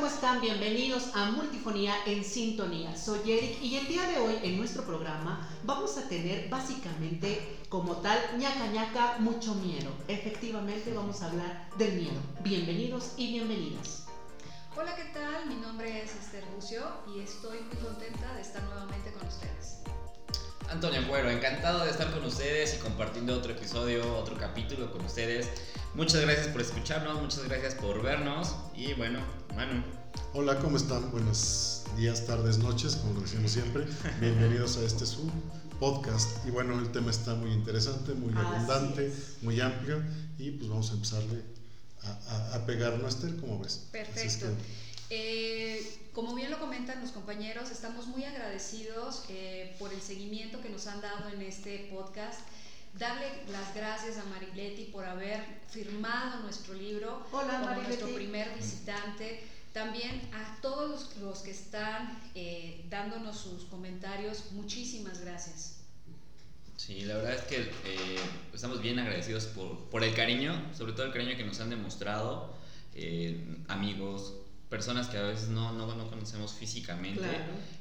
¿cómo están? Bienvenidos a Multifonía en Sintonía. Soy Eric y el día de hoy en nuestro programa vamos a tener básicamente como tal ñaca ñaca mucho miedo. Efectivamente vamos a hablar del miedo. Bienvenidos y bienvenidas. Hola, ¿qué tal? Mi nombre es Esther Lucio y estoy muy contenta de estar nuevamente con ustedes. Antonio Cuero, encantado de estar con ustedes y compartiendo otro episodio, otro capítulo con ustedes. Muchas gracias por escucharnos, muchas gracias por vernos y bueno, Manu. Hola, ¿cómo están? Buenos días, tardes, noches, como lo decimos siempre. Bienvenidos a este su podcast. Y bueno, el tema está muy interesante, muy abundante, muy amplio y pues vamos a empezarle a, a, pegar, ¿no, Esther? ¿Cómo ves? Perfecto. Eh, como bien lo comentan los compañeros, estamos muy agradecidos eh, por el seguimiento que nos han dado en este podcast. Darle las gracias a Mariletti por haber firmado nuestro libro Hola, como nuestro primer visitante. También a todos los que están eh, dándonos sus comentarios, muchísimas gracias. Sí, la verdad es que estamos bien agradecidos por, por, el cariño, sobre todo el cariño que nos han demostrado amigos, personas que a veces no, no, no conocemos físicamente.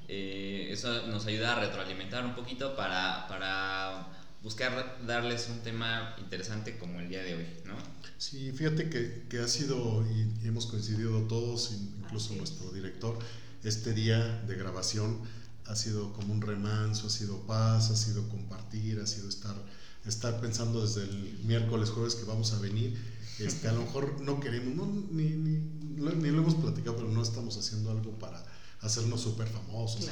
Eh, eso nos ayuda a retroalimentar un poquito para, para, buscar darles un tema interesante como el día de hoy, ¿no? Sí, fíjate que, que ha sido, y hemos coincidido todos, incluso nuestro director, este día de grabación ha sido como un remanso, ha sido paz, ha sido compartir, ha sido estar, estar pensando desde el miércoles, jueves que vamos a venir. Este, a lo mejor no queremos, ni, ni ni lo hemos platicado, pero no estamos haciendo algo para hacernos súper famosos,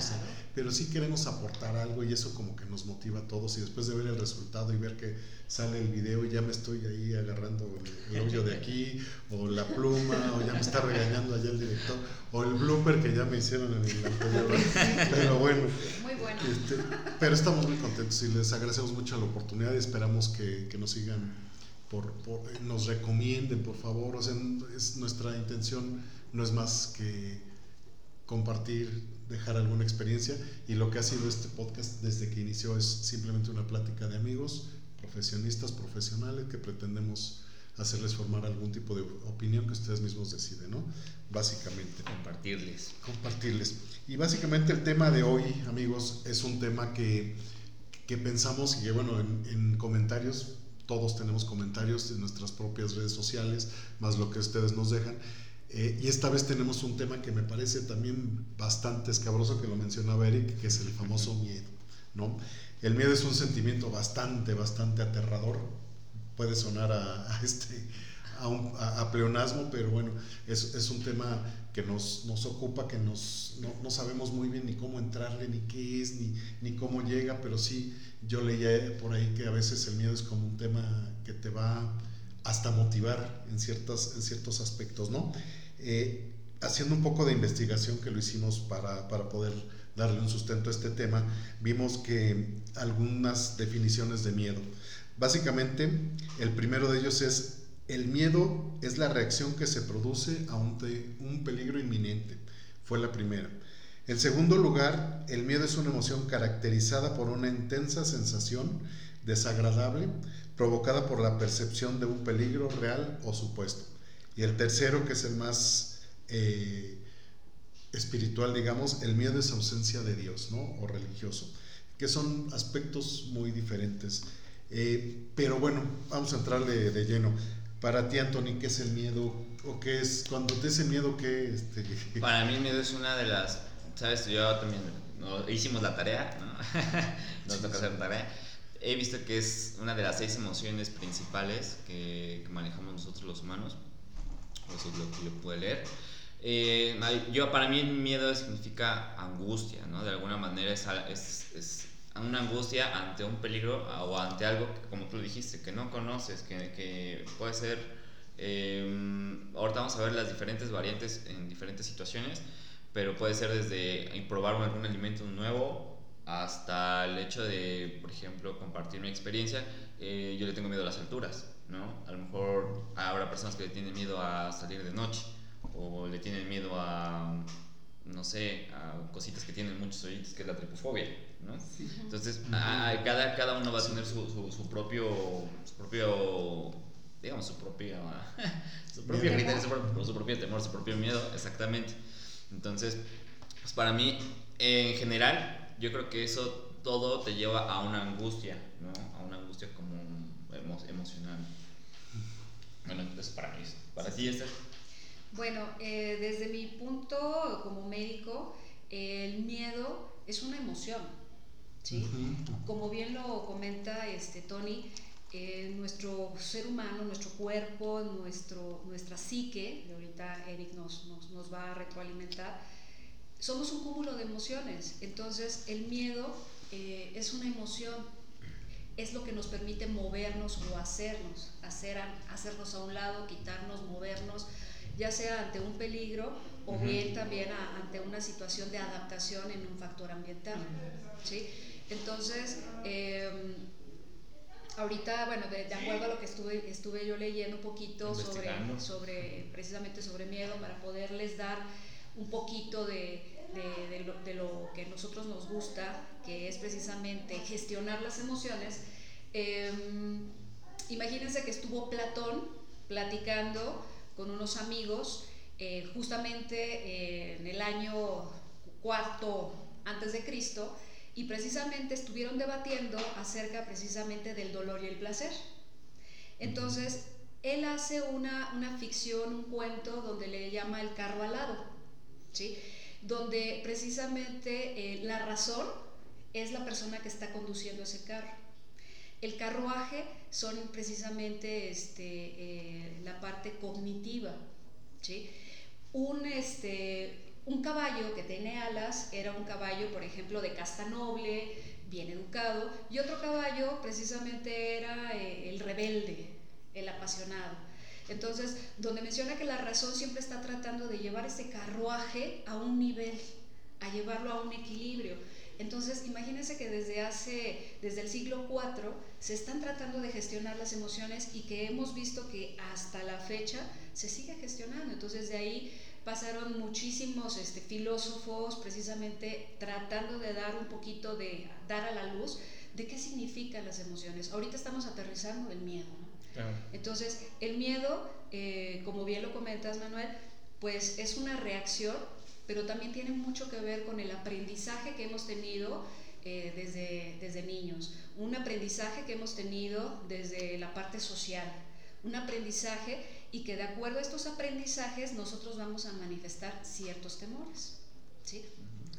pero sí queremos aportar algo y eso como que nos motiva a todos y después de ver el resultado y ver que sale el video y ya me estoy ahí agarrando el, hoyo de aquí o la pluma o ya me está regañando allá el director o el blooper que ya me hicieron en el anterior, pero bueno, muy bueno. Este, pero estamos muy contentos y les agradecemos mucho la oportunidad y esperamos que, que nos sigan por, nos recomienden, por favor. O sea, es, nuestra intención no es más que compartir, dejar alguna experiencia. Y lo que ha sido este podcast desde que inició es simplemente una plática de amigos, profesionistas, profesionales, que pretendemos hacerles formar algún tipo de opinión que ustedes mismos deciden, ¿no? Básicamente. Compartirles. Compartirles. Y básicamente el tema de hoy, amigos, es un tema que, que pensamos y que, bueno, en, en comentarios todos tenemos comentarios en nuestras propias redes sociales, más lo que ustedes nos dejan. Eh, y esta vez tenemos un tema que me parece también bastante escabroso, que lo mencionaba Eric, que es el famoso miedo. ¿no? El miedo es un sentimiento bastante, bastante aterrador. Puede sonar a, este, a, un, a, pleonasmo, pero bueno, es, es, un tema que nos, nos ocupa, que nos, no, no, sabemos muy bien ni cómo entrarle, ni qué es, ni, ni cómo llega, pero sí yo leía por ahí que a veces el miedo es como un tema que te va hasta motivar en, ciertas, en ciertos aspectos, ¿no? Eh, haciendo un poco de investigación que lo hicimos para, para poder darle un sustento a este tema, vimos que algunas definiciones de miedo. Básicamente, el primero de ellos es, el miedo es la reacción que se produce ante un peligro inminente. Fue la primera. En segundo lugar, el miedo es una emoción caracterizada por una intensa sensación desagradable provocada por la percepción de un peligro real o supuesto. Y el tercero, que es el más eh, espiritual, digamos, el miedo es ausencia de Dios, ¿no? O religioso, que son aspectos muy diferentes. Eh, pero bueno, vamos a entrarle de lleno. Para ti, Anthony, ¿qué es el miedo? ¿O qué es, cuando te ese miedo, qué? Este... Para mí el miedo es una de las sabes, yo también no, hicimos la tarea, ¿no? Nos toca hacer tarea. He visto que es una de las seis emociones principales que, manejamos nosotros los humanos. Eso es lo que yo pude leer. Eh, yo, para mí el miedo significa angustia, ¿no? De alguna manera es, es, es, una angustia ante un peligro o ante algo que, como tú dijiste, que no conoces, que, que puede ser... Eh, ahorita vamos a ver las diferentes variantes en diferentes situaciones pero puede ser desde probar algún alimento nuevo hasta el hecho de, por ejemplo, compartir mi experiencia. Eh, yo le tengo miedo a las alturas, ¿no? A lo mejor habrá personas que le tienen miedo a salir de noche o le tienen miedo a, no sé, a cositas que tienen muchos oídos, que es la tripofobia, ¿no? Entonces, cada, cada uno va a tener su, su, propio, su propio digamos, su propio, su propio criterio, su propio, su propio temor, su propio miedo, exactamente. Entonces, pues para mí, en general, yo creo que eso todo te lleva a una angustia, ¿no? A una angustia como emo emocional. Bueno, entonces para mí, para ti, Esther. Bueno, eh, desde mi punto como médico, el miedo es una emoción, ¿sí? Como bien lo comenta este Tony, eh, nuestro ser humano, nuestro cuerpo, nuestro, nuestra psique, y ahorita Eric nos, nos, nos va a retroalimentar, somos un cúmulo de emociones. Entonces, el miedo eh, es una emoción, es lo que nos permite movernos o hacernos, hacer hacernos a un lado, quitarnos, movernos, ya sea ante un peligro o bien también ante una situación de adaptación en un factor ambiental. ¿sí? Entonces, em, ahorita, bueno, de, acuerdo a lo que estuve, estuve yo leyendo un poquito sobre, sobre, precisamente sobre miedo, para poderles dar un poquito de, de, lo, que a nosotros nos gusta, que es precisamente gestionar las emociones, em, imagínense que estuvo Platón platicando con unos amigos eh, justamente eh, en el año cuarto antes de Cristo y precisamente estuvieron debatiendo acerca precisamente del dolor y el placer. Entonces, él hace una, una ficción, un cuento donde le llama el carro alado, donde precisamente eh, la razón es la persona que está conduciendo ese carro. El carruaje son precisamente este, eh, la parte cognitiva. ¿sí? Un, este, un caballo que tiene alas era un caballo, por ejemplo, de casta noble, bien educado, y otro caballo precisamente era eh, el rebelde, el apasionado. Entonces, donde menciona que la razón siempre está tratando de llevar ese carruaje a un nivel, a llevarlo a un equilibrio. Entonces, imagínense que desde hace, desde el siglo IV, se están tratando de gestionar las emociones y que hemos visto que hasta la fecha se sigue gestionando. Entonces, de ahí pasaron muchísimos este, filósofos precisamente tratando de dar un poquito de, dar a la luz de qué significan las emociones. Ahorita estamos aterrizando el miedo, ¿no? Entonces, el miedo, eh, como bien lo comentas, Manuel, pues es una reacción, pero también tiene mucho que ver con el aprendizaje que hemos tenido eh, desde, desde niños, un aprendizaje que hemos tenido desde la parte social, un aprendizaje y que de acuerdo a estos aprendizajes nosotros vamos a manifestar ciertos temores. ¿sí?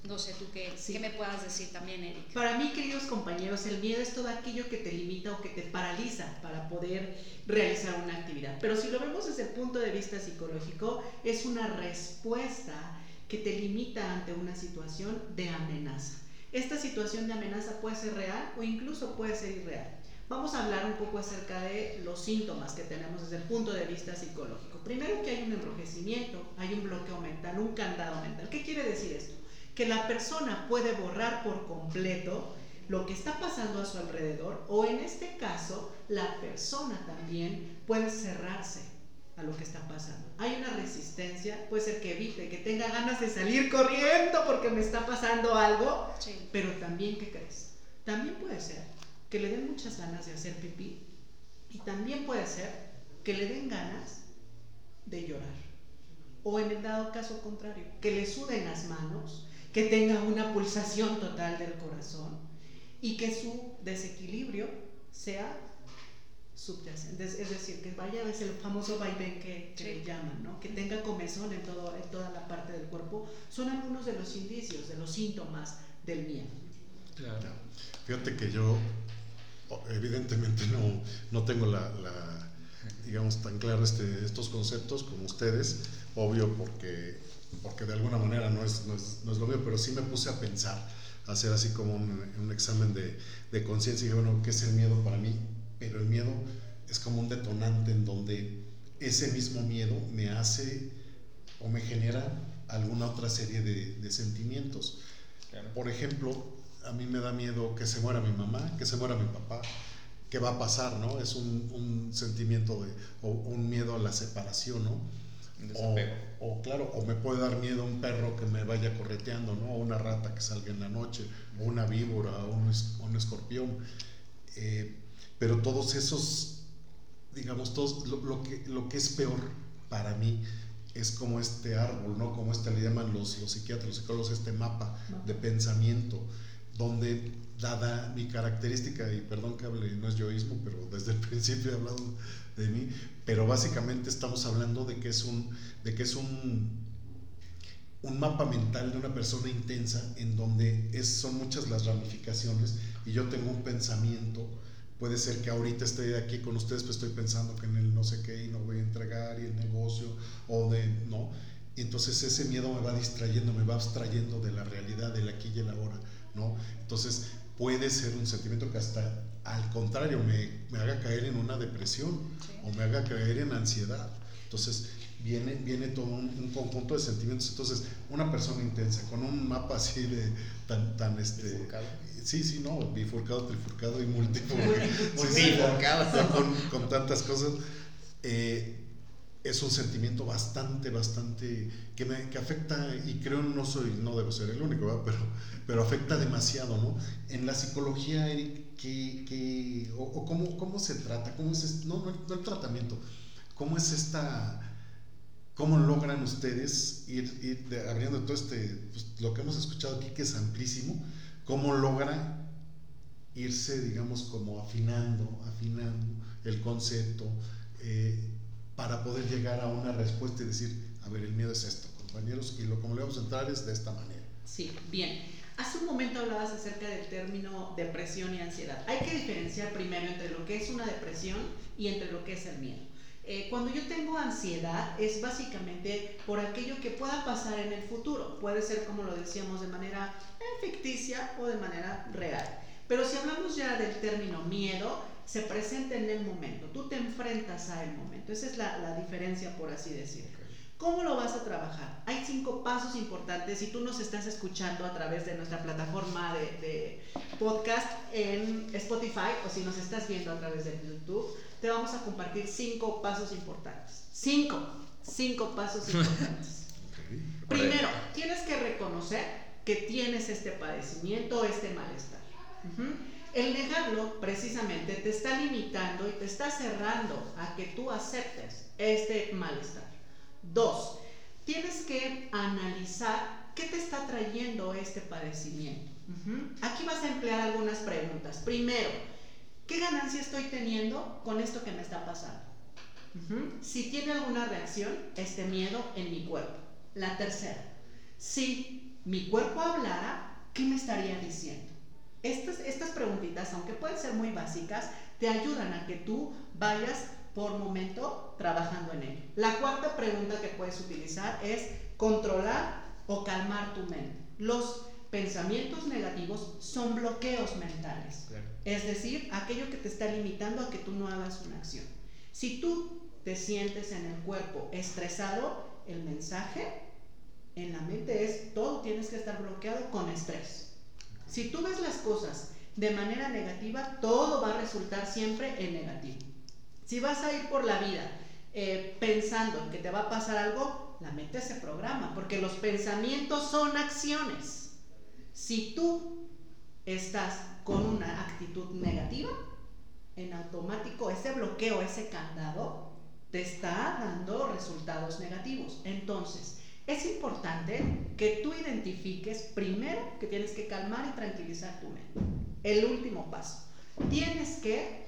No sé tú qué, qué me puedas decir también, Eric. Para mí, queridos compañeros, el miedo es todo aquello que te limita o que te paraliza para poder realizar una actividad. Pero si lo vemos desde el punto de vista psicológico, es una respuesta que te limita ante una situación de amenaza. Esta situación de amenaza puede ser real o incluso puede ser irreal. Vamos a hablar un poco acerca de los síntomas que tenemos desde el punto de vista psicológico. Primero que hay un enrojecimiento, hay un bloqueo mental, un candado mental. ¿Qué quiere decir esto? Que la persona puede borrar por completo lo que está pasando a su alrededor o en este caso la persona también puede cerrarse a lo que está pasando. Hay una resistencia, puede ser que evite, que tenga ganas de salir corriendo porque me está pasando algo, pero también, ¿qué crees? También puede ser que le den muchas ganas de hacer pipí y también puede ser que le den ganas de llorar. O en el dado caso contrario, que le suden las manos que tenga una pulsación total del corazón y que su desequilibrio sea subyacente, es decir, que vaya a el famoso vaivén que, le llaman, ¿no? que tenga comezón en, todo, en toda la parte del cuerpo, son algunos de los indicios, de los síntomas del miedo. Claro. Fíjate que yo evidentemente no, no tengo la, digamos, tan claro este, estos conceptos como ustedes, obvio porque porque de alguna manera no es, no es, no es lo mío, pero sí me puse a pensar, a hacer así como un, un examen de, de conciencia y dije, bueno, ¿qué es el miedo para mí? Pero el miedo es como un detonante en donde ese mismo miedo me hace o me genera alguna otra serie de, de sentimientos. Por ejemplo, a mí me da miedo que se muera mi mamá, que se muera mi papá, ¿qué va a pasar? ¿no? Es un, un sentimiento de, o un miedo a la separación, ¿no? O, claro, o me puede dar miedo un perro que me vaya correteando, ¿no? O una rata que salga en la noche, o una víbora, o un, escorpión. Eh, pero todos esos, digamos, todos, lo, que, lo que es peor para mí es como este árbol, ¿no? Como este le llaman los, los psiquiatras, los psicólogos, este mapa de pensamiento, donde dada mi característica, y perdón que no es yoísmo, pero desde el principio he hablado de mí, pero básicamente estamos hablando de que es un, de que es un, un mapa mental de una persona intensa en donde es, son muchas las ramificaciones y yo tengo un pensamiento Puede ser que ahorita esté aquí con ustedes, pues estoy pensando que en el no sé qué y no voy a entregar y el negocio o de no. Entonces ese miedo me va distrayendo, me va abstrayendo de la realidad, del aquí y el ahora, ¿no? Entonces puede ser un sentimiento que hasta al contrario me, me haga caer en una depresión o me haga caer en ansiedad. Entonces viene, viene todo un, conjunto de sentimientos. Entonces, una persona intensa, con un mapa así de tan, tan este, Sí, sí, no, bifurcado, trifurcado y multifurcado. con, con, tantas cosas. Eh, es un sentimiento bastante, bastante que me que afecta y creo no soy, no debo ser el único, pero, pero afecta demasiado, ¿no? En la psicología, Eric, ¿qué, o, cómo, cómo, se trata? ¿Cómo es no, no, el tratamiento, cómo es esta, cómo logran ustedes ir, ir abriendo todo este, pues, lo que hemos escuchado aquí que es amplísimo, cómo logra irse, digamos, como afinando, afinando el concepto eh, para poder llegar a una respuesta y decir, a ver, el miedo es esto, compañeros, y lo como le vamos a entrar es de esta manera. Sí, bien. Hace un momento hablabas acerca del término depresión y ansiedad. Hay que diferenciar primero entre lo que es una depresión y entre lo que es el miedo. Eh, cuando yo tengo ansiedad es básicamente por aquello que pueda pasar en el futuro. Puede ser, como lo decíamos, de manera eh, ficticia o de manera real. Pero si hablamos ya del término miedo, se presenta en el momento. Tú te enfrentas a el momento. Esa es la, la diferencia, por así decirlo. ¿Cómo lo vas a trabajar? Hay cinco pasos importantes. Si tú nos estás escuchando a través de nuestra plataforma de, de podcast en Spotify o si nos estás viendo a través de YouTube, te vamos a compartir cinco pasos importantes. Cinco, cinco pasos importantes. Primero, tienes que reconocer que tienes este padecimiento, este malestar. El negarlo precisamente te está limitando y te está cerrando a que tú aceptes este malestar. Dos, tienes que analizar qué te está trayendo este padecimiento. Aquí vas a emplear algunas preguntas. Primero, ¿Qué ganancia estoy teniendo con esto que me está pasando? Si tiene alguna reacción, este miedo en mi cuerpo. La tercera, si mi cuerpo hablara, ¿qué me estaría diciendo? Estas, estas preguntitas, aunque pueden ser muy básicas, te ayudan a que tú vayas por momento trabajando en ello. La cuarta pregunta que puedes utilizar es controlar o calmar tu mente. Los pensamientos negativos son bloqueos mentales. Es decir, aquello que te está limitando a que tú no hagas una acción. Si tú te sientes en el cuerpo estresado, el mensaje en la mente es todo tienes que estar bloqueado con estrés. Si tú ves las cosas de manera negativa, todo va a resultar siempre en negativo. Si vas a ir por la vida eh, pensando en que te va a pasar algo, la mente se programa, porque los pensamientos son acciones. Si tú estás con una actitud negativa, en automático ese bloqueo, ese candado, te está dando resultados negativos. Entonces, es importante que tú identifiques primero que tienes que calmar y tranquilizar tu mente. El último paso, tienes que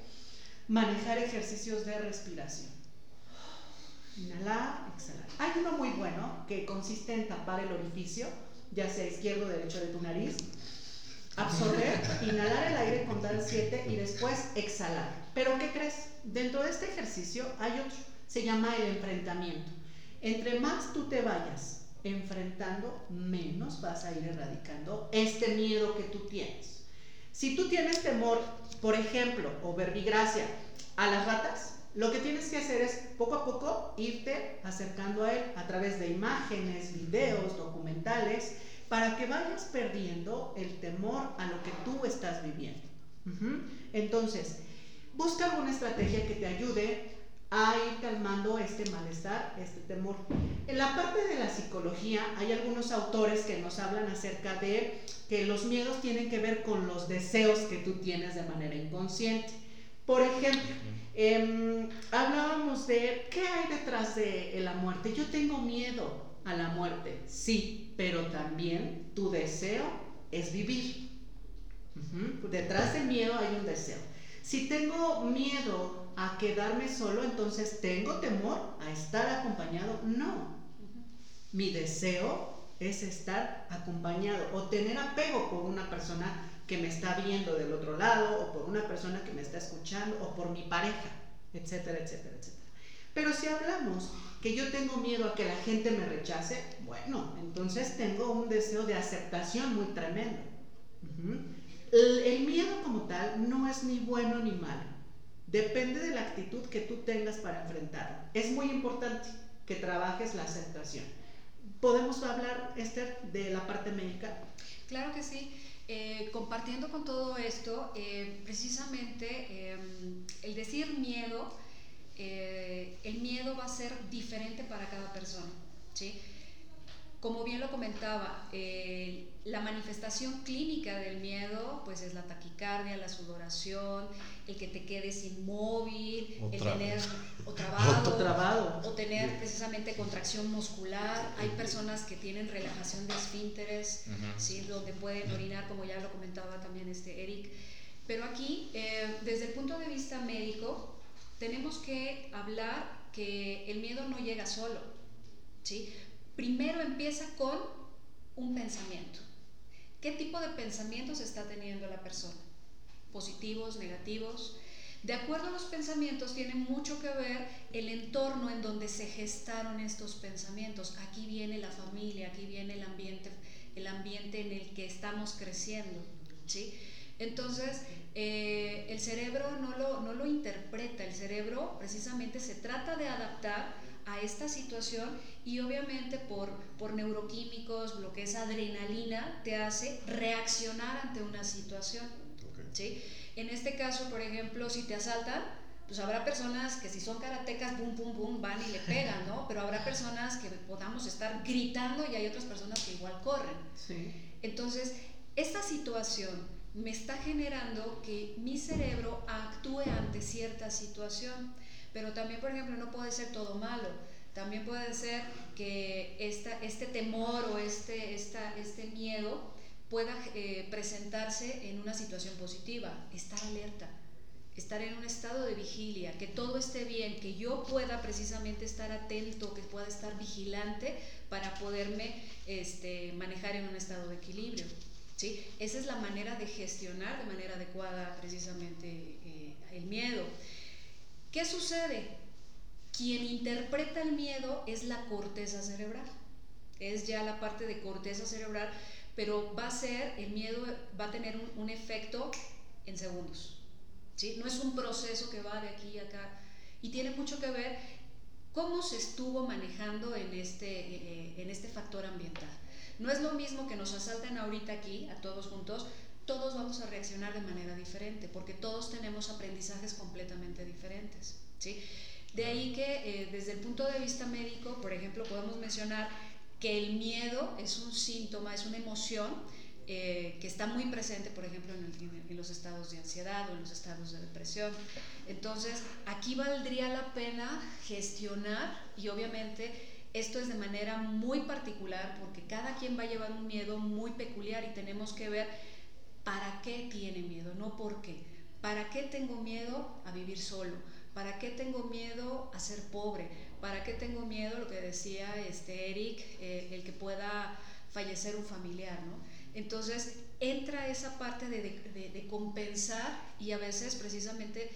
manejar ejercicios de respiración. Inhalar, exhalar. Hay uno muy bueno que consiste en tapar el orificio ya sea izquierdo o derecho de tu nariz. Absorber, inhalar el aire, contar 7 y después exhalar. Pero ¿qué crees? Dentro de este ejercicio hay otro, se llama el enfrentamiento. Entre más tú te vayas enfrentando, menos vas a ir erradicando este miedo que tú tienes. Si tú tienes temor, por ejemplo, o verbigracia a las ratas, lo que tienes que hacer es poco a poco irte acercando a él a través de imágenes, videos, documentales, para que vayas perdiendo el temor a lo que tú estás viviendo. Entonces, busca alguna estrategia que te ayude a ir calmando este malestar, este temor. En la parte de la psicología hay algunos autores que nos hablan acerca de que los miedos tienen que ver con los deseos que tú tienes de manera inconsciente. Por ejemplo, em, hablábamos de qué hay detrás de la muerte. Yo tengo miedo a la muerte, sí, pero también tu deseo es vivir. Detrás del miedo hay un deseo. Si tengo miedo a quedarme solo, entonces tengo temor a estar acompañado. No. Mi deseo es estar acompañado o tener apego por una persona que me está viendo del otro lado o por una persona que me está escuchando o por mi pareja, etcétera, etcétera, etcétera. Pero si hablamos que yo tengo miedo a que la gente me rechace, bueno, entonces tengo un deseo de aceptación muy tremendo. el, miedo como tal no es ni bueno ni malo. Depende de la actitud que tú tengas para enfrentarlo. Es muy importante que trabajes la aceptación. ¿Podemos hablar, Esther, de la parte médica? Claro que sí. Eh, compartiendo con todo esto, eh, precisamente em, el decir miedo, eh, el miedo va a ser diferente para cada persona. ¿sí? Como bien lo comentaba, la manifestación clínica del miedo pues es la taquicardia, la sudoración, el que te quedes inmóvil, el tener o trabado, o tener precisamente contracción muscular. Hay personas que tienen relajación de esfínteres, ¿sí? donde pueden orinar, como ya lo comentaba también este Eric. Pero aquí, eh, desde el punto de vista médico, tenemos que hablar que el miedo no llega solo. ¿sí? Primero empieza con un pensamiento. ¿Qué tipo de pensamientos está teniendo la persona? ¿Positivos, negativos? De acuerdo a los pensamientos tiene mucho que ver el entorno en donde se gestaron estos pensamientos. Aquí viene la familia, aquí viene el ambiente, el ambiente en el que estamos creciendo. ¿sí? Entonces, eh, el cerebro no lo, no lo interpreta, el cerebro precisamente se trata de adaptar a esta situación y obviamente por, por neuroquímicos, lo que es adrenalina, te hace reaccionar ante una situación. ¿sí? En este caso, por ejemplo, si te asaltan, pues habrá personas que si son karatecas, pum, pum, pum, van y le pegan, ¿no? Pero habrá personas que podamos estar gritando y hay otras personas que igual corren. Sí. Entonces, esta situación me está generando que mi cerebro actúe ante cierta situación. Pero también, por ejemplo, no puede ser todo malo. También puede ser que esta, este temor o este, esta, este miedo pueda eh, presentarse en una situación positiva, estar alerta, estar en un estado de vigilia, que todo esté bien, que yo pueda precisamente estar atento, que pueda estar vigilante para poderme este, manejar en un estado de equilibrio. ¿sí? Esa es la manera de gestionar de manera adecuada precisamente eh, el miedo. ¿Qué sucede? Quien interpreta el miedo es la corteza cerebral. Es ya la parte de corteza cerebral, pero va a ser, el miedo va a tener un, efecto en segundos. ¿sí? No es un proceso que va de aquí a acá. Y tiene mucho que ver cómo se estuvo manejando en este, eh, en este factor ambiental. No es lo mismo que nos asalten ahorita aquí, a todos juntos, todos vamos a reaccionar de manera diferente, porque todos tenemos aprendizajes completamente diferentes. ¿sí? De ahí que eh, desde el punto de vista médico, por ejemplo, podemos mencionar que el miedo es un síntoma, es una emoción eh, que está muy presente, por ejemplo, en, en, los estados de ansiedad o en los estados de depresión. Entonces, aquí valdría la pena gestionar y obviamente esto es de manera muy particular porque cada quien va a llevar un miedo muy peculiar y tenemos que ver ¿Para qué tiene miedo? No por qué. ¿Para qué tengo miedo a vivir solo? ¿Para qué tengo miedo a ser pobre? ¿Para qué tengo miedo, lo que decía este Eric, eh, el que pueda fallecer un familiar? ¿no? Entonces entra esa parte de, de compensar y a veces precisamente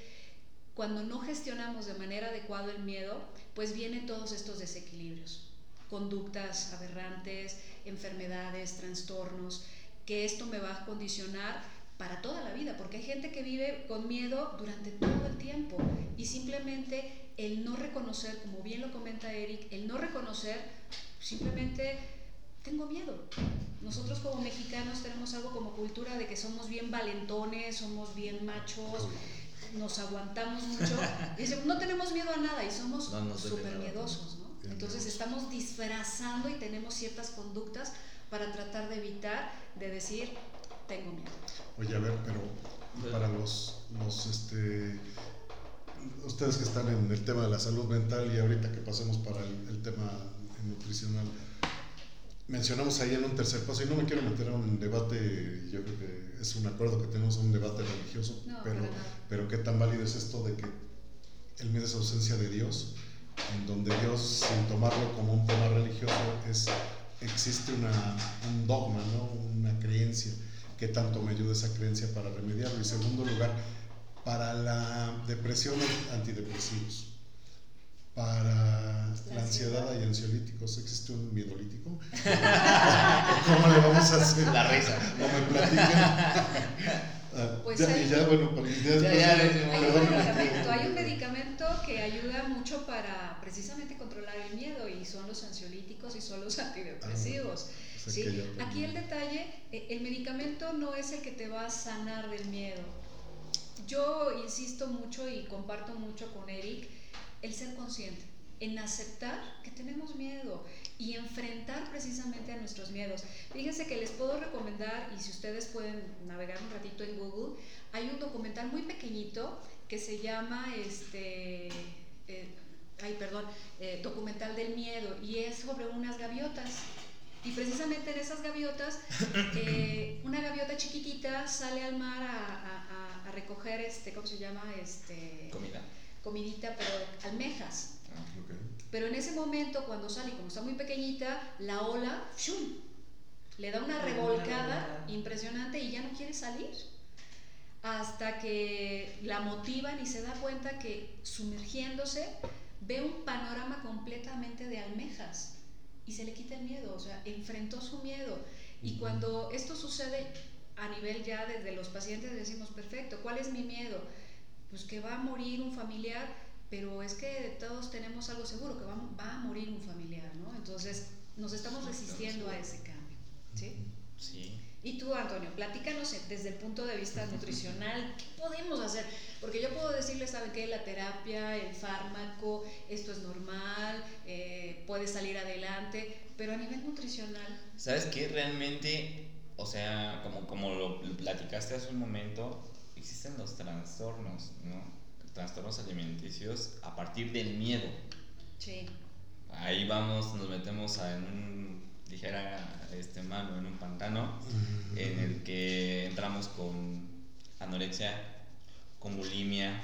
cuando no gestionamos de manera adecuada el miedo, pues vienen todos estos desequilibrios, conductas aberrantes, enfermedades, trastornos que esto me va a condicionar para toda la vida, porque hay gente que vive con miedo durante todo el tiempo y simplemente el no reconocer, como bien lo comenta Eric, el no reconocer, simplemente tengo miedo. Nosotros como mexicanos tenemos algo como cultura de que somos bien valentones, somos bien machos, nos aguantamos mucho. Y no tenemos miedo a nada y somos súper miedosos, ¿no? Entonces estamos disfrazando y tenemos ciertas conductas para tratar de evitar de decir, tengo miedo. Oye, a ver, pero para los, los este, ustedes que están en el tema de la salud mental y ahorita que pasemos para el, el tema nutricional, mencionamos ahí en un tercer paso, y no me quiero meter a un debate, yo creo que es un acuerdo que tenemos, un debate religioso, No, pero, pero qué tan válido es esto de que el miedo es ausencia de Dios, en donde Dios, sin tomarlo como un tema religioso, es, existe una, un dogma, ¿no? una creencia, que tanto me ayuda esa creencia para remediarlo. Y segundo lugar, para la depresión, antidepresivos. Para la ansiedad hay ansiolíticos. ¿Existe un miedolítico? ¿Cómo le vamos a hacer? La risa. No me platican. Ah, Pues ya, hay- y ya, bueno, para ya, Ya, ya, después- ya, Hay un perdón, medicamento, hay un medicamento que ayuda mucho para precisamente controlar el miedo y son los ansiolíticos y son los antidepresivos. o sea ¿sí? Aquí el también. detalle, eh, el medicamento no es el que te va a sanar del miedo. Yo insisto mucho y comparto mucho con Eric el ser consciente, en aceptar que tenemos miedo y enfrentar precisamente a nuestros miedos. Fíjense que les puedo recomendar, y si ustedes pueden navegar un ratito en Google, hay un documental muy pequeñito que se llama este eh, ay perdón eh, documental del miedo y es sobre unas gaviotas y precisamente en esas gaviotas eh, una gaviota chiquitita sale al mar a, a- a- recoger este cómo se llama este Comida. comidita pero almejas Ok. pero en ese momento, cuando sale, como está muy pequeñita, la ola ¡shum! le da una revolcada impresionante y ya no quiere salir. Hasta que la motivan y se da cuenta que sumergiéndose ve un panorama completamente de almejas y se le quita el miedo, o sea, enfrentó su miedo. Y cuando esto sucede a nivel ya desde los pacientes decimos, perfecto, ¿cuál es mi miedo? Pues que va a morir un familiar, pero es que todos tenemos algo seguro, que va, va a morir un familiar, ¿no? Entonces nos estamos resistiendo a ese cambio, ¿sí? Sí. Y tú, Antonio, platícanos eh, desde el punto de vista nutricional, ¿qué podemos hacer? Porque yo puedo decirles, ¿saben qué? La terapia, el fármaco, esto es normal, eh, puede salir adelante, pero a nivel nutricional, ¿Sabes qué? Realmente, o sea, como, como lo platicaste hace un momento, existen los trastornos, ¿no? Trastornos alimenticios a partir del miedo. sí, Ahí vamos, nos metemos a- en un, dijera este mano, en un pantano, en el que entramos con anorexia, con bulimia.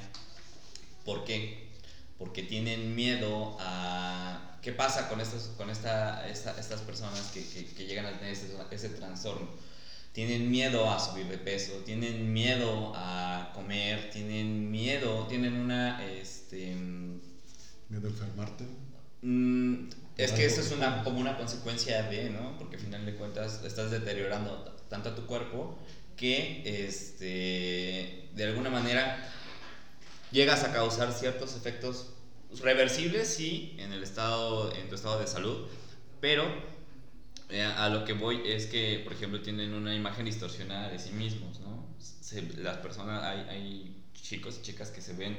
¿Por qué? Porque tienen miedo a... ¿Qué pasa con, estos, con esta, esta- estas personas que, que- que llegan a tener ese, ese trastorno? Tienen miedo a subir de peso, tienen miedo a comer, tienen miedo, tienen una... Este, Miedo a enfermarte. Mm, es que eso es una, como una consecuencia de, ¿no? Porque al final de cuentas estás deteriorando tanto a tu cuerpo que este, de alguna manera llegas a causar ciertos efectos reversibles, sí, en, el estado, en tu estado de salud, pero eh, a lo que voy es que, por ejemplo, tienen una imagen distorsionada de sí mismos, ¿no? Se- las personas, hay, hay chicos y chicas que se ven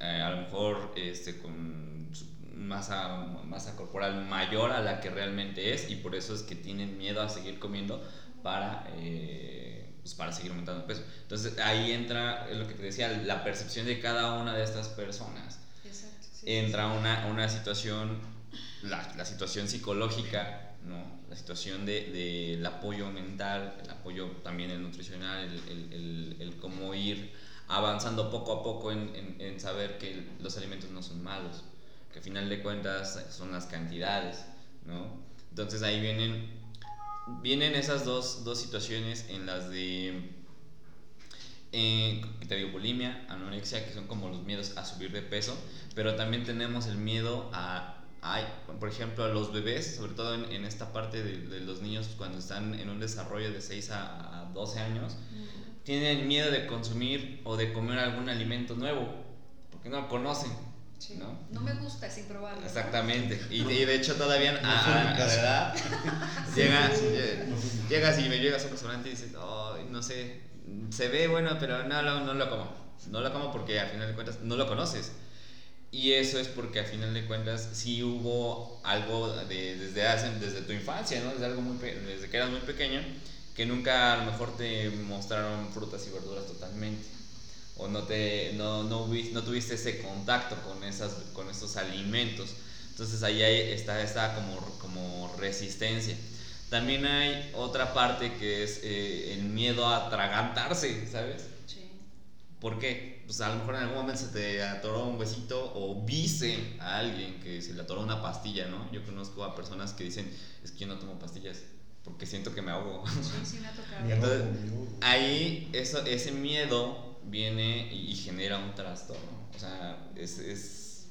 eh, a lo mejor este, con masa, masa corporal mayor a la que realmente es y por eso es que tienen miedo a seguir comiendo para, eh, pues para seguir aumentando de peso. Entonces ahí entra lo que te decía, la percepción de cada una de estas personas. exacto. sí. Entra una, una situación, la, la situación psicológica, ¿no? La situación del de, del apoyo mental, el apoyo también el nutricional, el, el, el, el cómo ir avanzando poco a poco en, en, en, saber que los alimentos no son malos, que al final de cuentas son las cantidades, ¿no? Entonces ahí vienen, vienen esas dos, dos situaciones en las de, eh, te digo, bulimia, anorexia, que son como los miedos a subir de peso, pero también tenemos el miedo a, a por ejemplo, a los bebés, sobre todo en, en esta parte de, de, los niños cuando están en un desarrollo de 6 a, a 12 años, mm tienen miedo de consumir o de comer algún alimento nuevo, porque no lo conocen. Sí. ¿no? no me gusta sin probarlo. Exactamente. Y, de, y, de hecho todavía no a, a, la edad llega, sí, no llegas y me llegas a un restaurante y dices, oh, no sé, se ve bueno, pero no, no, no lo como. No lo como porque al final de cuentas no lo conoces. Y eso es porque al final de cuentas sí hubo algo de, desde, hace, desde tu infancia, ¿no? Desde, algo muy desde que eras muy pequeño, que nunca a lo mejor te mostraron frutas y verduras totalmente o no te no, no, no tuviste ese contacto con esas con estos alimentos entonces ahí está esta como, como resistencia también hay otra parte que es eh, el miedo a atragantarse sabes sí. ¿por qué? Pues a lo mejor en algún momento se te atoró un huesito o viste a alguien que se le atoró una pastilla no yo conozco a personas que dicen es que yo no tomo pastillas porque siento que me ahogo. Sí, sí me ha tocado. Entonces, ahí eso, ese miedo viene y, genera un trastorno. O sea, es, es,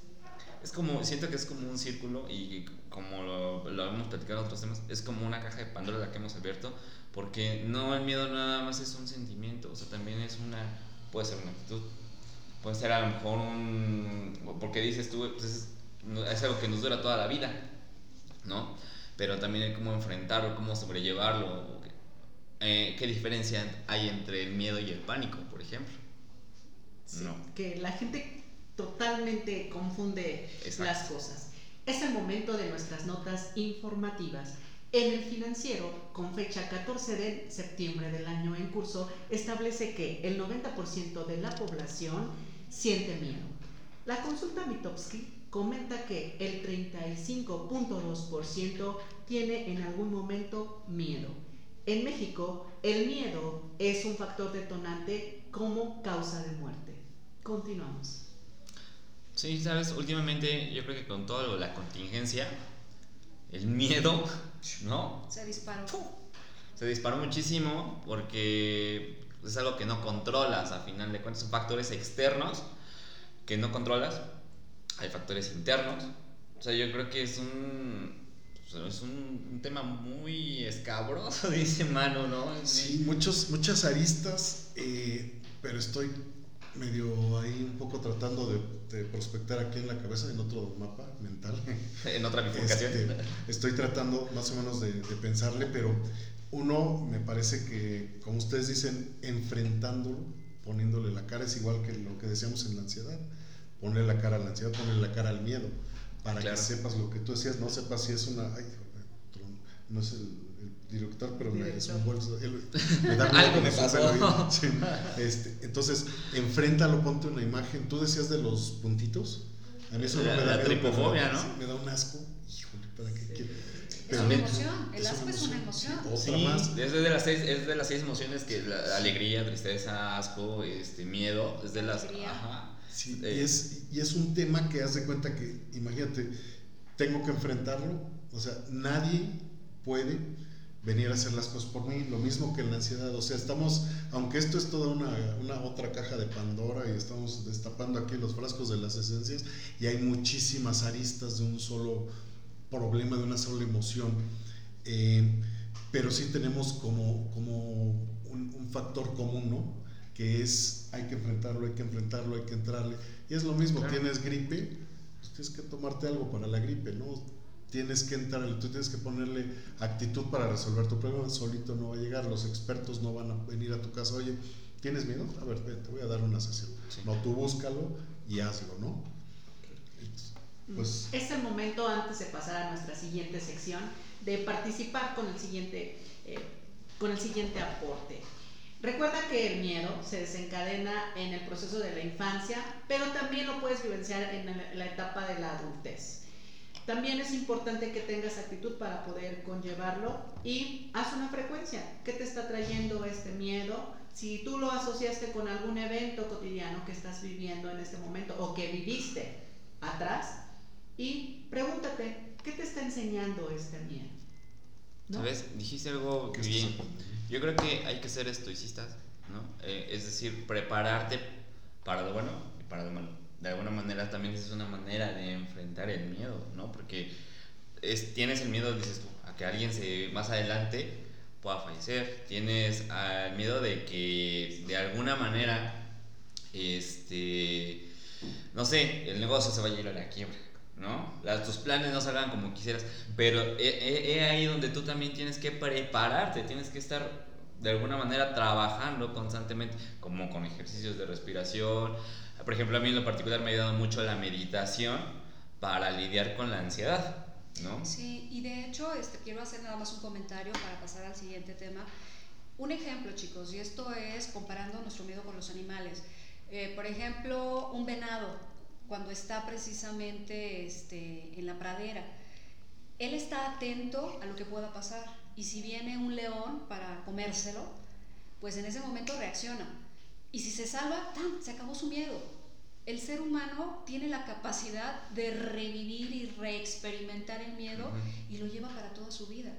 es, como, siento que es como un círculo y como lo, lo hemos platicado en otros temas, es como una caja de Pandora la que hemos abierto, porque no, el miedo nada más es un sentimiento, o sea, también es una, puede ser una actitud, puede ser a lo mejor un, porque dices tú, pues es, es algo que nos dura toda la vida, ¿no? pero también hay cómo enfrentarlo, cómo sobrellevarlo. Eh, ¿Qué diferencia hay entre el miedo y el pánico, por ejemplo? no. Que la gente totalmente confunde las cosas. Es el momento de nuestras notas informativas. En el financiero, con fecha 14 de septiembre del año en curso, establece que el 90% de la población siente miedo. La consulta Mitofsky comenta que el 35.2% tiene en algún momento miedo. En México, el miedo es un factor detonante como causa de muerte. Continuamos. Sí, sabes, últimamente yo creo que con toda la contingencia, el miedo, ¿no? Se disparó. Se disparó muchísimo porque es algo que no controlas, a final de cuentas, son factores externos que no controlas hay factores internos. O sea, yo creo que es un, es un, tema muy escabroso, dice Mano, ¿no? Sí, muchos, muchas aristas, eh, pero estoy medio ahí un poco tratando de, prospectar aquí en la cabeza, en otro mapa mental. en otra bifurcación. Este, estoy tratando más o menos de, de, pensarle, pero uno me parece que, como ustedes dicen, enfrentándolo, poniéndole la cara, es igual que lo que decíamos en la ansiedad ponle la cara a la ansiedad, ponle la cara al miedo, para que sepas lo que tú decías, no sepas si es una... Ay, no es el, director, pero me, es un bolso, me da Algo me pasó. Sí. Este, entonces, enfréntalo, ponte una imagen. Tú decías de los puntitos. A mí eso no me da la tripofobia, ¿no? Me da un asco. Híjole, ¿para qué quiero? Es una emoción, el asco es una emoción. Otra más. Es de las seis, es de las seis emociones que la alegría, tristeza, asco, este, miedo, es de las, ajá, Sí, y, es, y es un tema que hace cuenta que, imagínate, tengo que enfrentarlo, o sea, nadie puede venir a hacer las cosas por mí, lo mismo que en la ansiedad, o sea, estamos, aunque esto es toda una, una, otra caja de Pandora y estamos destapando aquí los frascos de las esencias y hay muchísimas aristas de un solo problema, de una sola emoción, eh, pero sí tenemos como, como un, un factor común, ¿no? que es hay que enfrentarlo, hay que enfrentarlo, hay que entrarle. Y es lo mismo, tienes gripe, pues tienes que tomarte algo para la gripe, ¿no? Tienes que entrarle, tú tienes que ponerle actitud para resolver tu problema, solito no va a llegar, los expertos no van a venir a tu casa, oye, ¿tienes miedo? A ver, te voy a dar una sesión. No, tú búscalo y hazlo, ¿no? Pues, es el momento antes de pasar a nuestra siguiente sección de participar con el siguiente, eh, con el siguiente aporte. Recuerda que el miedo se desencadena en el proceso de la infancia, pero también lo puedes vivenciar en la etapa de la adultez. También es importante que tengas actitud para poder conllevarlo y haz una frecuencia. ¿Qué te está trayendo este miedo? Si tú lo asociaste con algún evento cotidiano que estás viviendo en este momento o que viviste atrás, y pregúntate, ¿qué te está enseñando este miedo? ¿Sabes? Dijiste algo bien. Yo creo que hay que ser estoicistas, ¿no? Eh, es decir, prepararte para lo bueno y para lo malo. De alguna manera también es una manera de enfrentar el miedo, ¿no? Porque es, tienes el miedo, dices tú, a que alguien se, más adelante pueda fallecer. Tienes el miedo de que de alguna manera, este, no sé, el negocio se vaya a ir a la quiebra. ¿No? Las, tus planes no salgan como quisieras, pero es ahí donde tú también tienes que prepararte, tienes que estar de alguna manera trabajando constantemente, como con ejercicios de respiración. Por ejemplo, a mí en lo particular me ha ayudado mucho la meditación para lidiar con la ansiedad, ¿no? Sí, y de hecho este, quiero hacer nada más un comentario para pasar al siguiente tema. Un ejemplo, chicos, y esto es comparando nuestro miedo con los animales. Eh, por ejemplo, un venado, cuando está precisamente este, en la pradera, él está atento a lo que pueda pasar. Y si viene un león para comérselo, pues en ese momento reacciona. Y si se salva, ¡tan! se acabó su miedo. El ser humano tiene la capacidad de revivir y reexperimentar el miedo y lo lleva para toda su vida.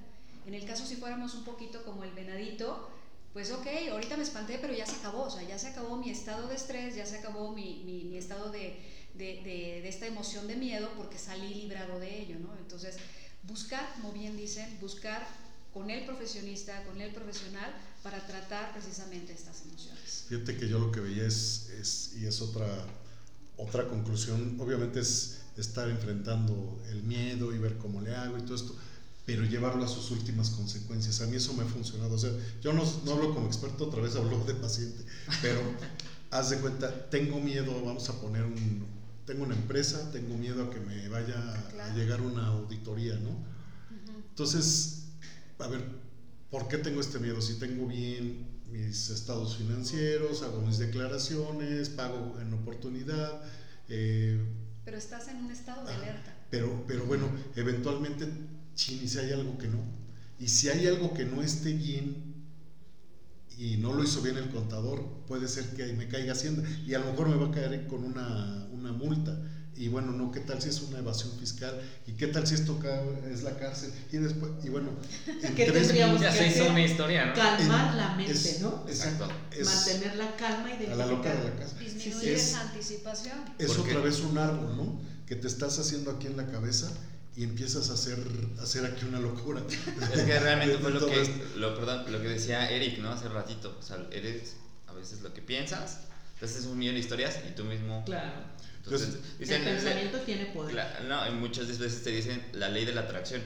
En el caso si fuéramos un poquito como el venadito, pues ok, ahorita me espanté, pero ya se acabó, o sea, ya se acabó mi estado de estrés, ya se acabó mi, mi, estado de, de, de, esta emoción de miedo porque salí librado de ello, ¿no? Entonces, buscar, como bien dicen, buscar con el profesionista, con el profesional, para tratar precisamente estas emociones. Fíjate que yo lo que veía es, es y es otra, otra conclusión, obviamente es estar enfrentando el miedo y ver cómo le hago y todo esto, pero llevarlo a sus últimas consecuencias. A mí eso me ha funcionado. O sea, yo no, no hablo como experto, otra vez hablo de paciente, pero haz de cuenta, tengo miedo, vamos a poner un, tengo una empresa, tengo miedo a que me vaya a llegar una auditoría, ¿no? Entonces, a ver, ¿por qué tengo este miedo? Si tengo bien mis estados financieros, hago mis declaraciones, pago en oportunidad. Eh, pero estás en un estado de alerta. Pero, pero bueno, eventualmente y si hay algo que no. Y si hay algo que no esté bien y no lo hizo bien el contador, puede ser que me caiga hacienda y a lo mejor me va a caer con una, una multa. Y bueno, no, ¿qué tal si es una evasión fiscal? ¿Y qué tal si esto es la cárcel? Y después, y bueno, en tres minutos, ya se hizo una historia, ¿no? Calmar la mente, ¿no? Exacto. Mantener la calma y de A la loca de la casa. Disminuir esa anticipación. Es otra vez un árbol, ¿no? Que te estás haciendo aquí en la cabeza y empiezas a hacer, hacer aquí una locura. Es que realmente fue lo que, lo, perdón, lo que decía Eric, ¿no? Hace ratito. O sea, eres a veces lo que piensas, entonces es un millón de historias y tú mismo... Claro. Entonces, dicen, el pensamiento tiene poder. no, y muchas veces te dicen la ley de la atracción.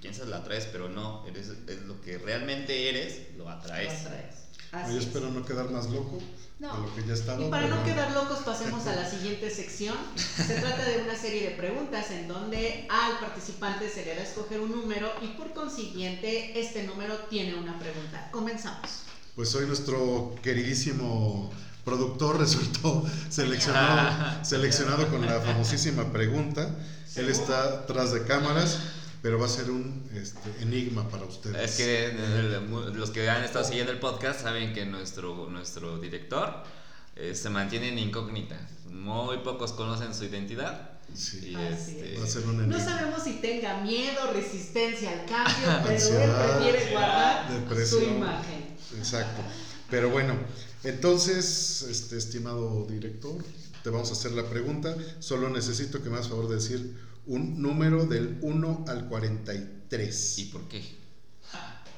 Piensas la atraes, pero no, eres es lo que realmente eres, lo atraes. Lo atraes. Yo espero no quedar más loco lo que ya estaba. Y para no quedar locos, pasemos a la siguiente sección. Se trata de una serie de preguntas en donde al participante se le da a escoger un número y por consiguiente este número tiene una pregunta. Comenzamos. Pues hoy nuestro queridísimo productor resultó seleccionado, seleccionado con la famosísima pregunta. Él está tras de cámaras pero va a ser un este, enigma para ustedes. Es que los que han estado siguiendo el podcast saben que nuestro, nuestro director eh, se mantiene en incógnita. Muy pocos conocen su identidad. Sí. Este, va a ser un enigma. No sabemos si tenga miedo, resistencia al cambio, pero él prefiere guardar su imagen. Exacto. Pero bueno, entonces, este estimado director, te vamos a hacer la pregunta. Solo necesito que me hagas favor de decir un número del 1 al 43. ¿Y por qué?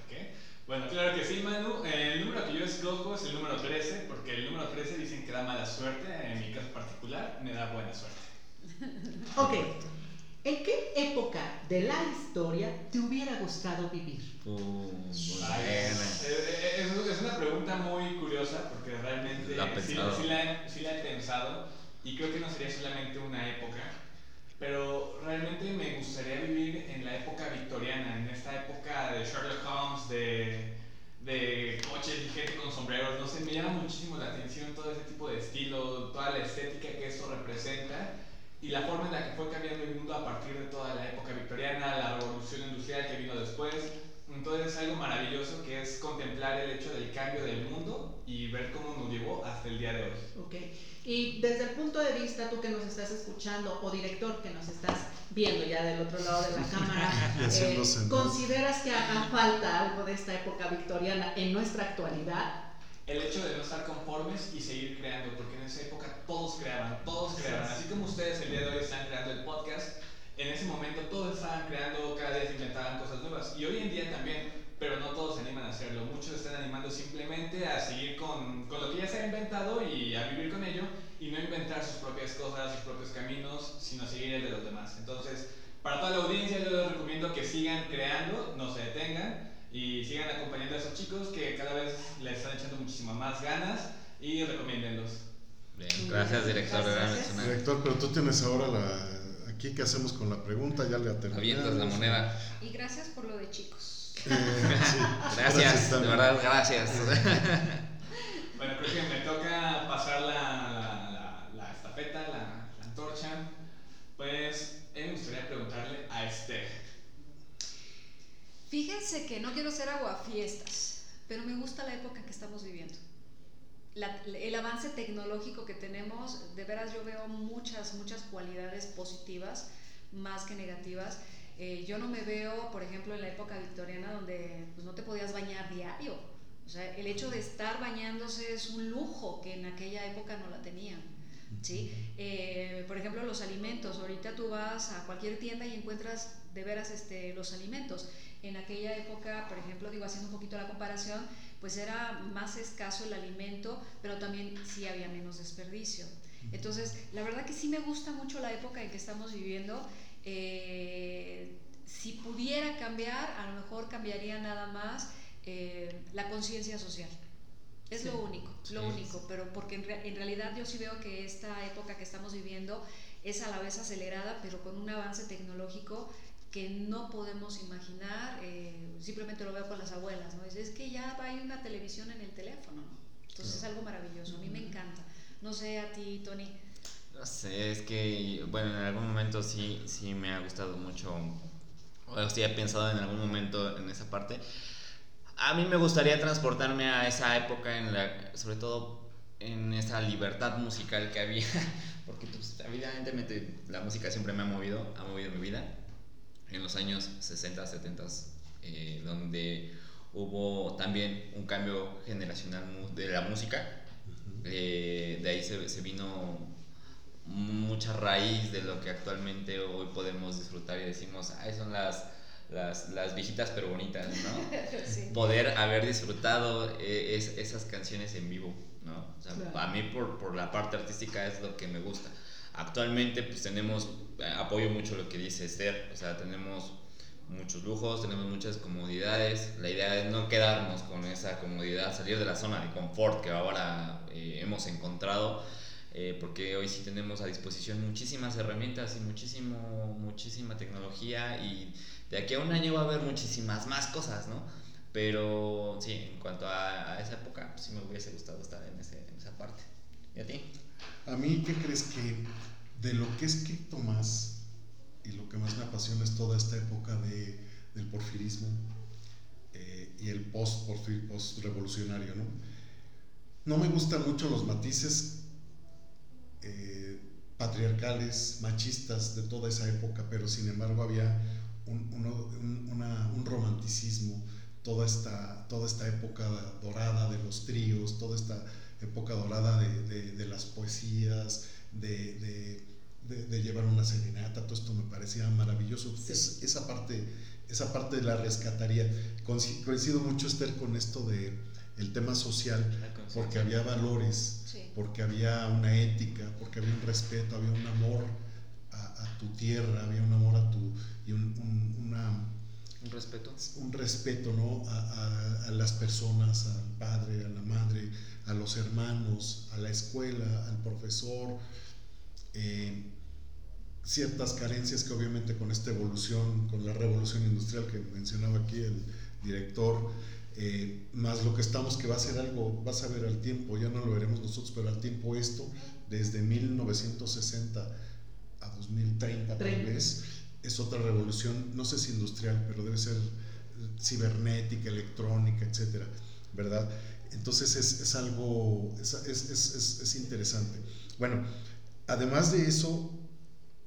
Okay. Bueno, claro que sí, Manu. El número que yo escojo es el número 13, porque el número 13 dicen que da mala suerte. En mi caso particular, me da buena suerte. Ok. ¿En qué época de la historia te hubiera gustado vivir? Uh, es, una pregunta muy curiosa porque realmente sí, sí, la, sí la he pensado y creo que no sería solamente una época, pero realmente me gustaría vivir en la época victoriana, en esta época de Sherlock Holmes, de, de coches y gente con sombreros, no sé, me llama muchísimo la atención todo ese tipo de estilo, toda la estética que eso representa y la forma en la que fue cambiando el mundo a partir de toda la época victoriana, la revolución industrial que vino después. Entonces es algo maravilloso que es contemplar el hecho del cambio del mundo y ver cómo nos llevó hasta el día de hoy. Okay. Y desde el punto de vista, tú que nos estás escuchando o director que nos estás viendo ya del otro lado de la cámara, eh, ¿consideras que haga falta algo de esta época victoriana en nuestra actualidad? El hecho de no estar conformes y seguir creando, porque en esa época todos creaban, todos creaban. Así como ustedes el día de hoy están creando el podcast, en ese momento todos estaban creando, cada día se inventaban cosas nuevas. Y hoy en día también pero no todos se animan a hacerlo. Muchos están animando simplemente a seguir con, con, lo que ya se ha inventado y a vivir con ello y no inventar sus propias cosas, sus propios caminos, sino seguir el de los demás. Entonces, para toda la audiencia yo les recomiendo que sigan creando, no se detengan y sigan acompañando a esos chicos que cada vez les están echando muchísimas más ganas y recomiéndenlos. Bien, gracias director. Director, pero tú tienes ahora la... Aquí, ¿qué hacemos con la pregunta? Ya le Avientas la moneda. Y gracias por lo de chicos. Gracias, de verdad, gracias. bueno, creo que me toca pasar la, la, estafeta, la, antorcha. Pues, me gustaría preguntarle a Esther. Fíjense que no quiero ser aguafiestas, pero me gusta la época que estamos viviendo. el avance tecnológico que tenemos, de veras yo veo muchas, muchas cualidades positivas más que negativas. Eh, yo no me veo, por ejemplo, en la época victoriana donde pues, no te podías bañar diario. O sea, el hecho de estar bañándose es un lujo que en aquella época no la tenían. ¿sí? Eh, por ejemplo, los alimentos. Ahorita tú vas a cualquier tienda y encuentras de veras este, los alimentos. En aquella época, por ejemplo, digo, haciendo un poquito la comparación, pues era más escaso el alimento, pero también sí había menos desperdicio. Entonces, la verdad que sí me gusta mucho la época en que estamos viviendo eh, si pudiera cambiar, a lo mejor cambiaría nada más eh, la conciencia social. Es lo único, lo único, pero porque en, realidad yo sí veo que esta época que estamos viviendo es a la vez acelerada, pero con un avance tecnológico que no podemos imaginar, eh, simplemente lo veo con las abuelas, ¿no? Es, que ya hay una televisión en el teléfono, Entonces es algo maravilloso, a mí me encanta. No sé a ti, Tony. No sé, es que, bueno, en algún momento sí, sí me ha gustado mucho, o sí he pensado en algún momento en esa parte. A mí me gustaría transportarme a esa época, en la, sobre todo en esa libertad musical que había, porque pues, evidentemente la música siempre me ha movido, ha movido mi vida, en los años 60, 70, eh, donde hubo también un cambio generacional de la música, eh, de ahí se, se vino mucha raíz de lo que actualmente hoy podemos disfrutar y decimos, ay, son las, las, las viejitas pero bonitas, ¿no? Poder haber disfrutado eh, es, esas canciones en vivo, ¿no? O sea, a mí por, por, la parte artística es lo que me gusta. Actualmente pues tenemos, eh, apoyo mucho lo que dice Esther, o sea, tenemos muchos lujos, tenemos muchas comodidades. La idea es no quedarnos con esa comodidad, salir de la zona de confort que ahora eh, hemos encontrado eh, porque hoy sí tenemos a disposición muchísimas herramientas y muchísimo, muchísima tecnología y de aquí a un año va a haber muchísimas más cosas, ¿no? Pero sí, en cuanto a, esa época, sí me hubiese gustado estar en, esa parte. ¿Y a ti? A mí, ¿qué crees que de lo que he escrito más y lo que más me apasiona es toda esta época de, del porfirismo eh, y el post-revolucionario, ¿no? No me gustan mucho los matices eh, patriarcales, machistas de toda esa época, pero sin embargo había un, romanticismo, toda esta, toda esta época dorada de los tríos, toda esta época dorada de, las poesías, de, llevar una serenata, todo esto me parecía maravilloso. esa, parte, esa parte la rescataría. Coincido mucho, Esther, con esto de el tema social, porque había valores porque había una ética, porque había un respeto, había un amor a, tu tierra, había un amor a tu y un, una, un respeto, un respeto, ¿no? A, a, las personas, al padre, a la madre, a los hermanos, a la escuela, al profesor. Eh, ciertas carencias que obviamente con esta evolución, con la revolución industrial que mencionaba aquí el director, eh, más lo que estamos que va a ser algo, vas a ver al tiempo, ya no lo veremos nosotros, pero al tiempo esto, desde 1960 a 2030 tal vez, es otra revolución, no sé si industrial, pero debe ser cibernética, electrónica, etcétera, ¿verdad? Entonces es, es algo, es, es, es, interesante. Bueno, además de eso,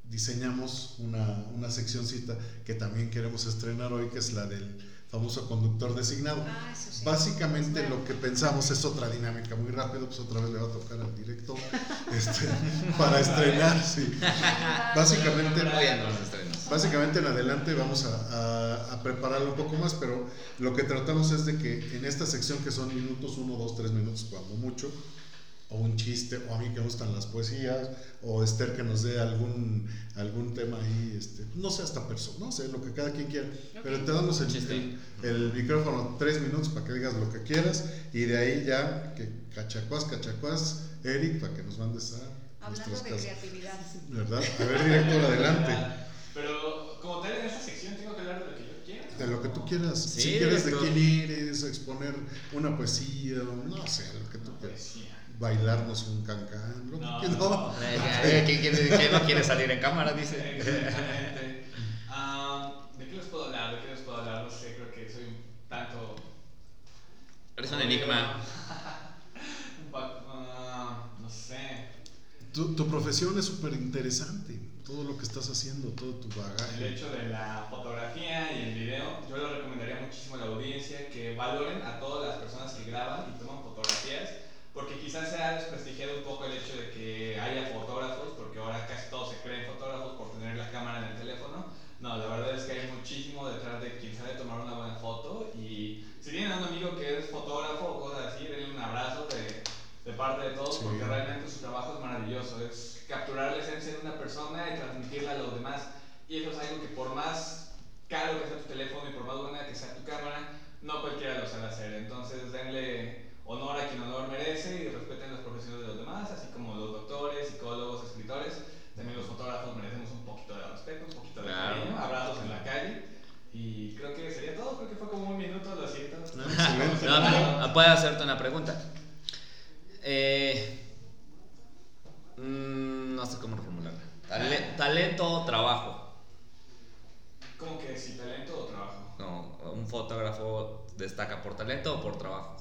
diseñamos una, una seccióncita que también queremos estrenar hoy, que es la del famoso conductor designado. Ah, Básicamente lo que pensamos es otra dinámica muy rápido, pues otra vez le va a tocar al director este, para estrenar. Básicamente, básicamente en adelante vamos a, a, prepararlo un poco más, pero lo que tratamos es de que en esta sección que son minutos, uno, dos, tres minutos, cuando mucho, o un chiste, o a mí que me gustan las poesías, o Esther que nos dé algún, algún tema ahí, este, no sé, hasta persona, no sé, lo que cada quien quiera, pero te damos el, el, micrófono tres minutos para que digas lo que quieras, y de ahí ya, que cachacuás, cachacuás, Eric, para que nos mandes a... Hablando de creatividad. ¿Verdad? A ver, director, adelante. Pero como tal en esta sección tengo que hablar de lo que yo quiera. de lo que tú quieras. si quieres de quién eres, exponer una poesía, no sé, lo que tú quieras. Bailarnos un cancán, lo no, que no. ¿Quién, no quiere salir en cámara? Dice. Exactamente. Ah, ¿De qué les puedo hablar? ¿De qué les puedo hablar? No sé, creo que soy un tanto. Eres un enigma. Ah, no sé. Tu, tu profesión es súper interesante todo lo que estás haciendo, todo tu bagaje. El hecho de la fotografía y el video, yo le recomendaría muchísimo a la audiencia que valoren a todas las personas que graban y toman fotografías, porque quizás se ha desprestigiado un poco el hecho de que haya fotógrafos, porque ahora casi todos se creen fotógrafos por tener la cámara en el teléfono. No, la verdad es que hay muchísimo detrás de quien sabe tomar una buena foto y si tienen a un amigo que es fotógrafo o cosas así, denle un abrazo de, de parte de todos, porque realmente su trabajo es maravilloso. Es, capturar la esencia de una persona y transmitirla a los demás. Y eso es algo que por más caro que sea tu teléfono y por más buena que sea tu cámara, no cualquiera lo sabe hacer. Entonces denle honor a quien honor merece y respeten las profesiones de los demás, así como los doctores, psicólogos, escritores. También los fotógrafos merecemos un poquito de respeto, un poquito de cariño, abrazos en la calle. Y creo que sería todo, creo que fue como un minuto, lo siento. No, no, puedo hacerte una pregunta. Eh, Mm, no sé cómo reformularla. talento o trabajo. ¿Cómo que si talento o trabajo? No, un fotógrafo destaca por talento o por trabajo.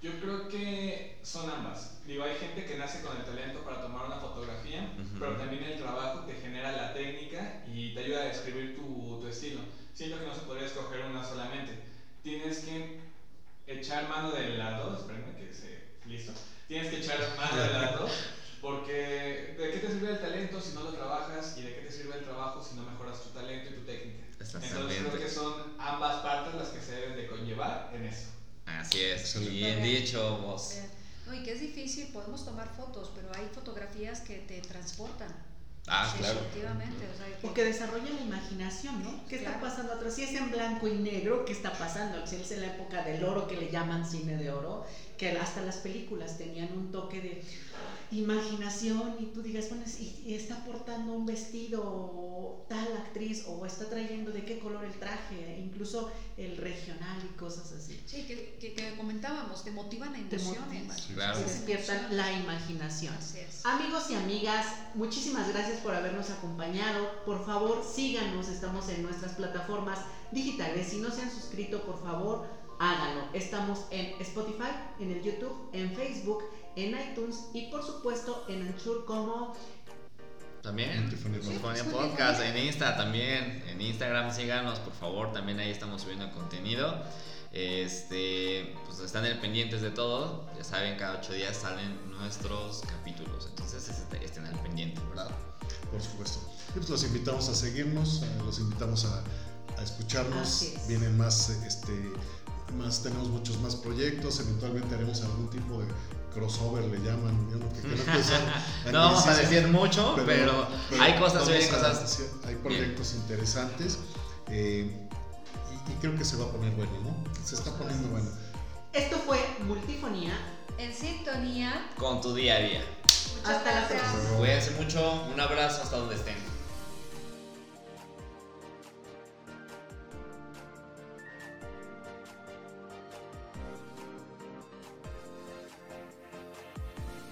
Yo creo que son ambas. Digo, hay gente que nace con el talento para tomar una fotografía, pero también el trabajo te genera la técnica y te ayuda a describir tu, tu estilo. Siento que no se podría escoger una solamente. Tienes que echar mano de las dos, espérenme que se... Listo. Tienes que echar mano de las dos porque ¿de qué te sirve el talento si no lo trabajas? ¿Y de qué te sirve el trabajo si no mejoras tu talento y tu técnica? Entonces creo que son ambas partes las que se deben de conllevar en eso. Así es, bien dicho vos. No, y que es difícil, podemos tomar fotos, pero hay fotografías que te transportan. Ah, claro. Efectivamente. O, sea, que... o que desarrolla la imaginación, ¿no? ¿Qué está pasando atrás? Si es en blanco y negro, ¿qué está pasando? Si es en la época del oro que le llaman cine de oro, que hasta las películas tenían un toque de imaginación y tú digas, bueno, y, está portando un vestido tal actriz o está trayendo de qué color el traje, incluso el regional y cosas así. Sí, que, que, comentábamos, te motivan a emociones. Claro. despiertan la imaginación. Amigos y amigas, muchísimas gracias por habernos acompañado. Por favor, síganos, estamos en nuestras plataformas digitales. Si no se han suscrito, por favor, háganlo. Estamos en Spotify, en el YouTube, en Facebook en iTunes y por supuesto en Anchur como también, Multifonía Podcast, en Insta también, en Instagram síganos por favor, también ahí estamos subiendo contenido. Este, pues están pendientes de todo, ya saben, cada ocho días salen nuestros capítulos, entonces estén al pendiente, ¿verdad? Por supuesto. Y pues los invitamos a seguirnos, eh, los invitamos a, a escucharnos, vienen más, este, más, tenemos muchos más proyectos, eventualmente haremos algún tipo de crossover le llaman, no vamos a decir mucho, pero, hay cosas, hay cosas. Hay proyectos interesantes eh, y, creo que se va a poner bueno, ¿no? Se está poniendo bueno. Esto fue Multifonía. En sintonía. Con tu día a día. hasta la próxima. Cuídense mucho, un abrazo hasta donde estén.